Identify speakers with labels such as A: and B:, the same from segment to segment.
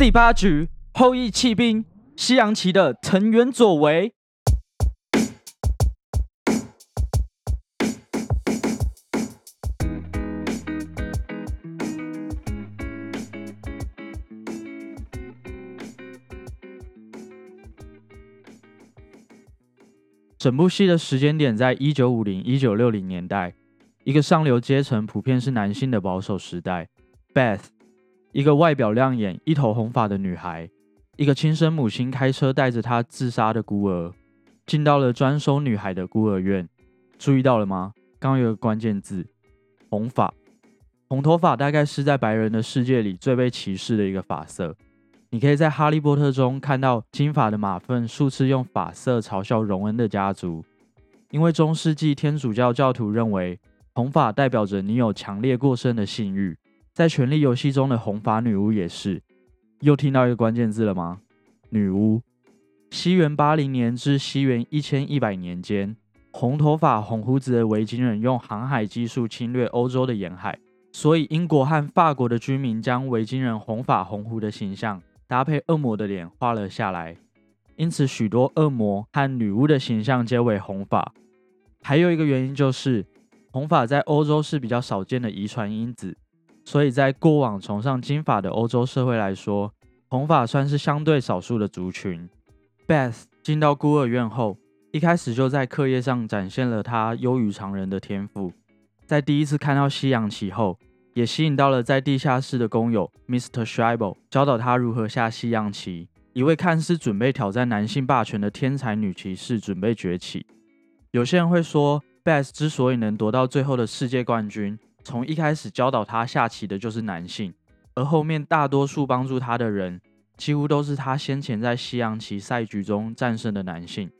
A: 第八局后羿弃兵，西洋棋的藤原佐为。整部戏的时间点在一九五零、一九六零年代，一个上流阶层普遍是男性的保守时代。Beth，一个外表亮眼、一头红发的女孩，一个亲生母亲开车带着她自杀的孤儿，进到了专收女孩的孤儿院。注意到了吗？刚有个关键字：红发。红头发大概是在白人的世界里最被歧视的一个发色。你可以在《哈利波特》中看到金发的马粪数次用发色嘲笑荣恩的家族，因为中世纪天主教教徒认为红发代表着你有强烈过剩的性欲。在《权力游戏》中的红发女巫也是。又听到一个关键字了吗？女巫。西元八零年至西元一千一百年间，红头发、红胡子的维京人用航海技术侵略欧洲的沿海，所以英国和法国的居民将维京人红发红胡的形象。搭配恶魔的脸画了下来，因此许多恶魔和女巫的形象皆为红发。还有一个原因就是，红发在欧洲是比较少见的遗传因子，所以在过往崇尚金发的欧洲社会来说，红发算是相对少数的族群。Beth 进到孤儿院后，一开始就在课业上展现了他优于常人的天赋。在第一次看到西洋棋后，也吸引到了在地下室的工友 Mr. s h r i b e 教导他如何下西洋棋。一位看似准备挑战男性霸权的天才女骑士准备崛起。有些人会说，Beth 之所以能夺到最后的世界冠军，从一开始教导他下棋的就是男性，而后面大多数帮助他的人，几乎都是他先前在西洋棋赛局中战胜的男性。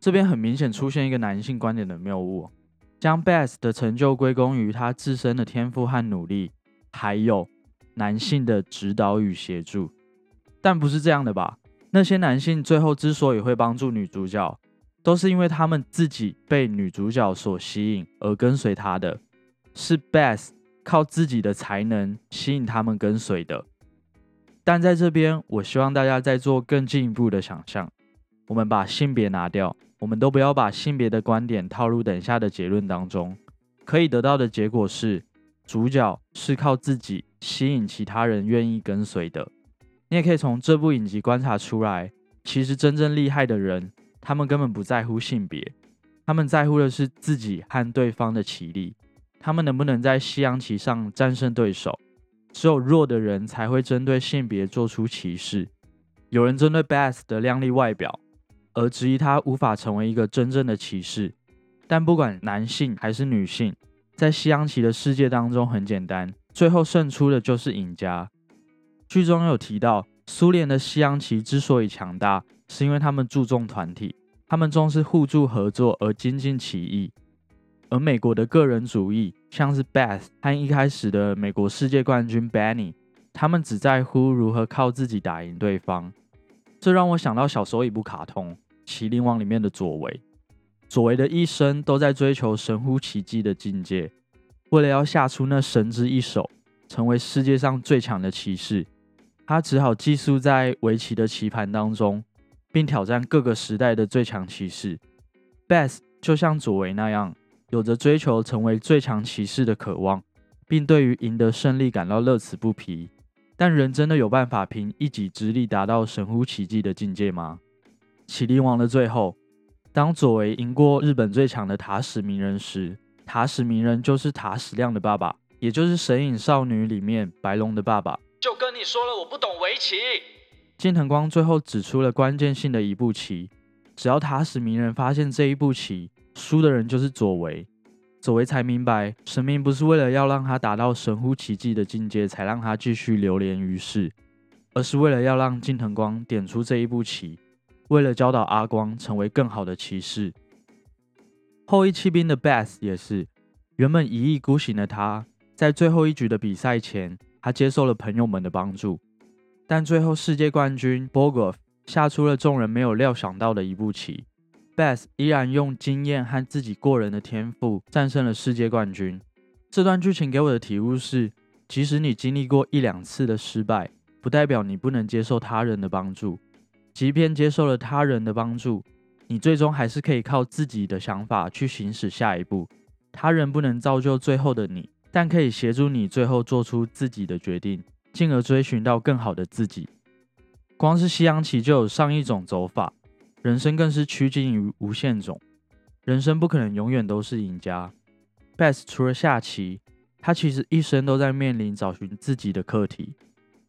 A: 这边很明显出现一个男性观点的谬误。将 Beth 的成就归功于他自身的天赋和努力，还有男性的指导与协助，但不是这样的吧？那些男性最后之所以会帮助女主角，都是因为他们自己被女主角所吸引而跟随她的，是 Beth 靠自己的才能吸引他们跟随的。但在这边，我希望大家再做更进一步的想象，我们把性别拿掉。我们都不要把性别的观点套入等下的结论当中，可以得到的结果是，主角是靠自己吸引其他人愿意跟随的。你也可以从这部影集观察出来，其实真正厉害的人，他们根本不在乎性别，他们在乎的是自己和对方的棋力，他们能不能在西洋棋上战胜对手。只有弱的人才会针对性别做出歧视，有人针对 Beth 的靓丽外表。而质疑他无法成为一个真正的骑士，但不管男性还是女性，在西洋棋的世界当中很简单，最后胜出的就是赢家。剧中有提到，苏联的西洋棋之所以强大，是因为他们注重团体，他们重视互助合作而精进棋艺；而美国的个人主义，像是 Beth 和一开始的美国世界冠军 Benny，他们只在乎如何靠自己打赢对方。这让我想到小时候一部卡通《麒麟王》里面的佐为。佐为的一生都在追求神乎其技的境界，为了要下出那神之一手，成为世界上最强的骑士，他只好寄宿在围棋的棋盘当中，并挑战各个时代的最强骑士。Beth 就像佐为那样，有着追求成为最强骑士的渴望，并对于赢得胜利感到乐此不疲。但人真的有办法凭一己之力达到神乎其技的境界吗？麒麟王的最后，当佐为赢过日本最强的塔矢鸣人时，塔矢鸣人就是塔矢亮的爸爸，也就是《神隐少女》里面白龙的爸爸。
B: 就跟你说了，我不懂围棋。
A: 近藤光最后指出了关键性的一步棋，只要塔矢鸣人发现这一步棋，输的人就是佐为。佐为才明白，神明不是为了要让他达到神乎其技的境界，才让他继续流连于世，而是为了要让近藤光点出这一步棋，为了教导阿光成为更好的骑士。后羿骑兵的 Beth 也是，原本一意孤行的他，在最后一局的比赛前，他接受了朋友们的帮助，但最后世界冠军 Bogov 下出了众人没有料想到的一步棋。Bess 依然用经验和自己过人的天赋战胜了世界冠军。这段剧情给我的体悟是：即使你经历过一两次的失败，不代表你不能接受他人的帮助。即便接受了他人的帮助，你最终还是可以靠自己的想法去行使下一步。他人不能造就最后的你，但可以协助你最后做出自己的决定，进而追寻到更好的自己。光是西洋棋就有上亿种走法，人生更是趋近于无限种。人生不可能永远都是赢家。Best 除了下棋，他其实一生都在面临找寻自己的课题。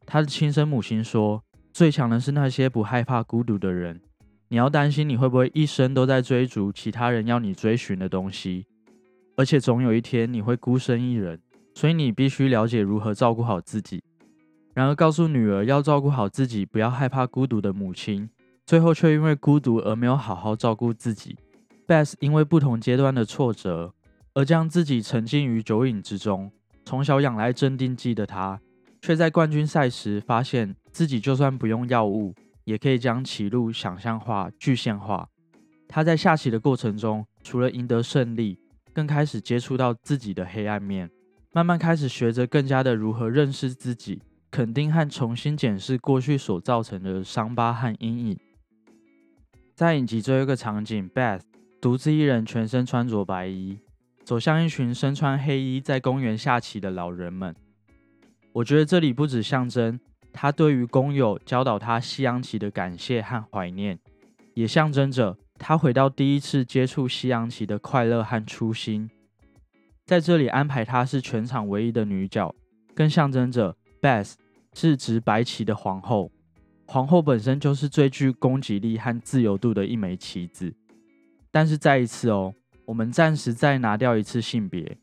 A: 他的亲生母亲说：“最强的是那些不害怕孤独的人。你要担心你会不会一生都在追逐其他人要你追寻的东西，而且总有一天你会孤身一人。所以你必须了解如何照顾好自己。”然而，告诉女儿要照顾好自己，不要害怕孤独的母亲，最后却因为孤独而没有好好照顾自己。Beth 因为不同阶段的挫折，而将自己沉浸于酒瘾之中。从小养来镇定剂的他，却在冠军赛时发现自己就算不用药物，也可以将棋路想象化、具象化。他在下棋的过程中，除了赢得胜利，更开始接触到自己的黑暗面，慢慢开始学着更加的如何认识自己。肯定和重新检视过去所造成的伤疤和阴影。在影集最后一个场景，Beth 独自一人，全身穿着白衣，走向一群身穿黑衣在公园下棋的老人们。我觉得这里不只象征他对于工友教导他西洋棋的感谢和怀念，也象征着他回到第一次接触西洋棋的快乐和初心。在这里安排她是全场唯一的女角，更象征着 Beth。是执白棋的皇后，皇后本身就是最具攻击力和自由度的一枚棋子。但是再一次哦，我们暂时再拿掉一次性别，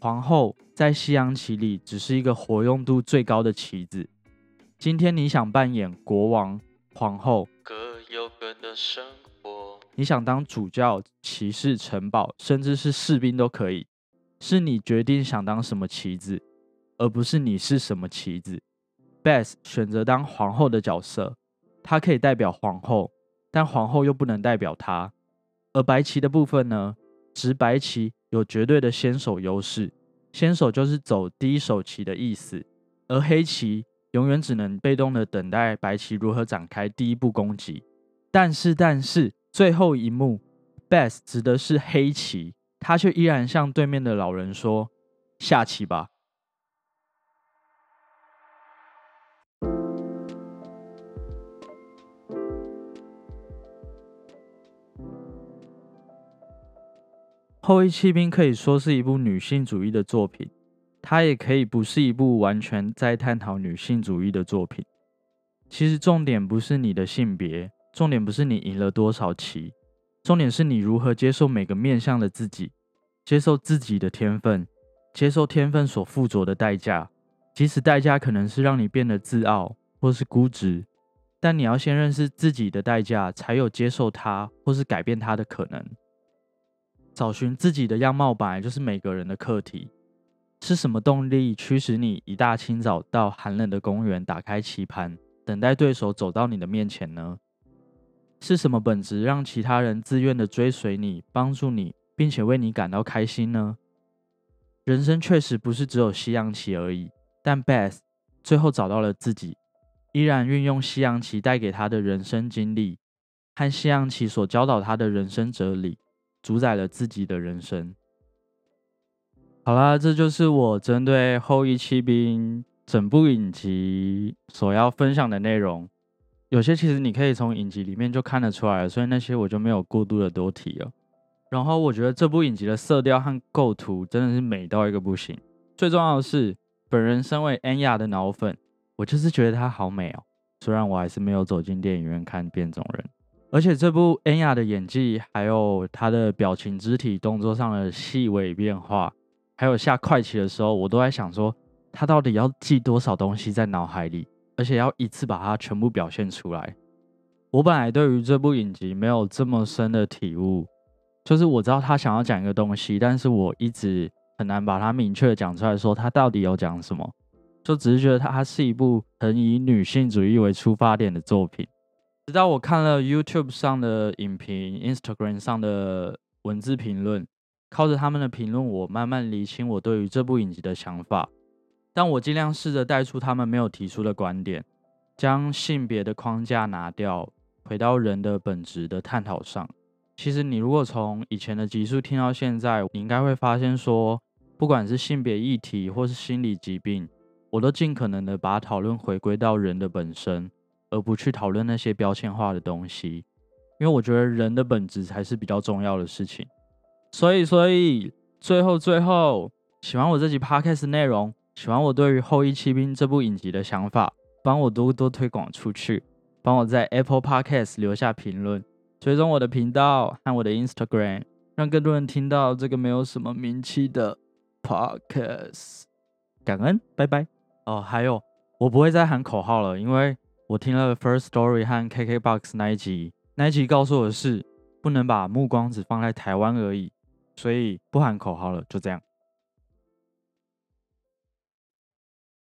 A: 皇后在西洋棋里只是一个活用度最高的棋子。今天你想扮演国王、皇后，
B: 各有各的生活。
A: 你想当主教、骑士、城堡，甚至是士兵都可以，是你决定想当什么棋子，而不是你是什么棋子。Best 选择当皇后的角色，她可以代表皇后，但皇后又不能代表她。而白棋的部分呢，执白棋有绝对的先手优势，先手就是走第一手棋的意思，而黑棋永远只能被动的等待白棋如何展开第一步攻击。但是，但是最后一幕，Best 指的是黑棋，他却依然向对面的老人说：“下棋吧。”《后裔骑兵》可以说是一部女性主义的作品，它也可以不是一部完全在探讨女性主义的作品。其实重点不是你的性别，重点不是你赢了多少棋，重点是你如何接受每个面向的自己，接受自己的天分，接受天分所附着的代价，即使代价可能是让你变得自傲或是孤执，但你要先认识自己的代价，才有接受它或是改变它的可能。找寻自己的样貌本来就是每个人的课题。是什么动力驱使你一大清早到寒冷的公园打开棋盘，等待对手走到你的面前呢？是什么本质让其他人自愿的追随你、帮助你，并且为你感到开心呢？人生确实不是只有西洋棋而已，但 Beth 最后找到了自己，依然运用西洋棋带给他的人生经历和西洋棋所教导他的人生哲理。主宰了自己的人生。好啦，这就是我针对《后裔骑兵》整部影集所要分享的内容。有些其实你可以从影集里面就看得出来，所以那些我就没有过度的多提了。然后我觉得这部影集的色调和构图真的是美到一个不行。最重要的是，本人身为安雅的脑粉，我就是觉得她好美哦。虽然我还是没有走进电影院看《变种人》。而且这部恩雅的演技，还有她的表情、肢体动作上的细微变化，还有下快棋的时候，我都在想说，她到底要记多少东西在脑海里，而且要一次把它全部表现出来。我本来对于这部影集没有这么深的体悟，就是我知道他想要讲一个东西，但是我一直很难把它明确的讲出来，说他到底有讲什么，就只是觉得它是一部很以女性主义为出发点的作品。直到我看了 YouTube 上的影评、Instagram 上的文字评论，靠着他们的评论，我慢慢理清我对于这部影集的想法。但我尽量试着带出他们没有提出的观点，将性别的框架拿掉，回到人的本质的探讨上。其实你如果从以前的集数听到现在，你应该会发现说，不管是性别议题或是心理疾病，我都尽可能的把讨论回归到人的本身，而不去讨论那些标签化的东西。因为我觉得人的本质才是比较重要的事情。所以，所以最后最后，喜欢我这集 podcast 内容，喜欢我对于《后羿骑兵》这部影集的想法，帮我多多推广出去，帮我在 Apple Podcast 留下评论，追踪我的频道和我的 Instagram，让更多人听到这个没有什么名气的 podcast。感恩，拜拜。哦，还有，我不会再喊口号了，因为我听了 First Story 和 KKBox 那一集，那一集告诉我的是，不能把目光只放在台湾而已。所以不喊口号了，就这样。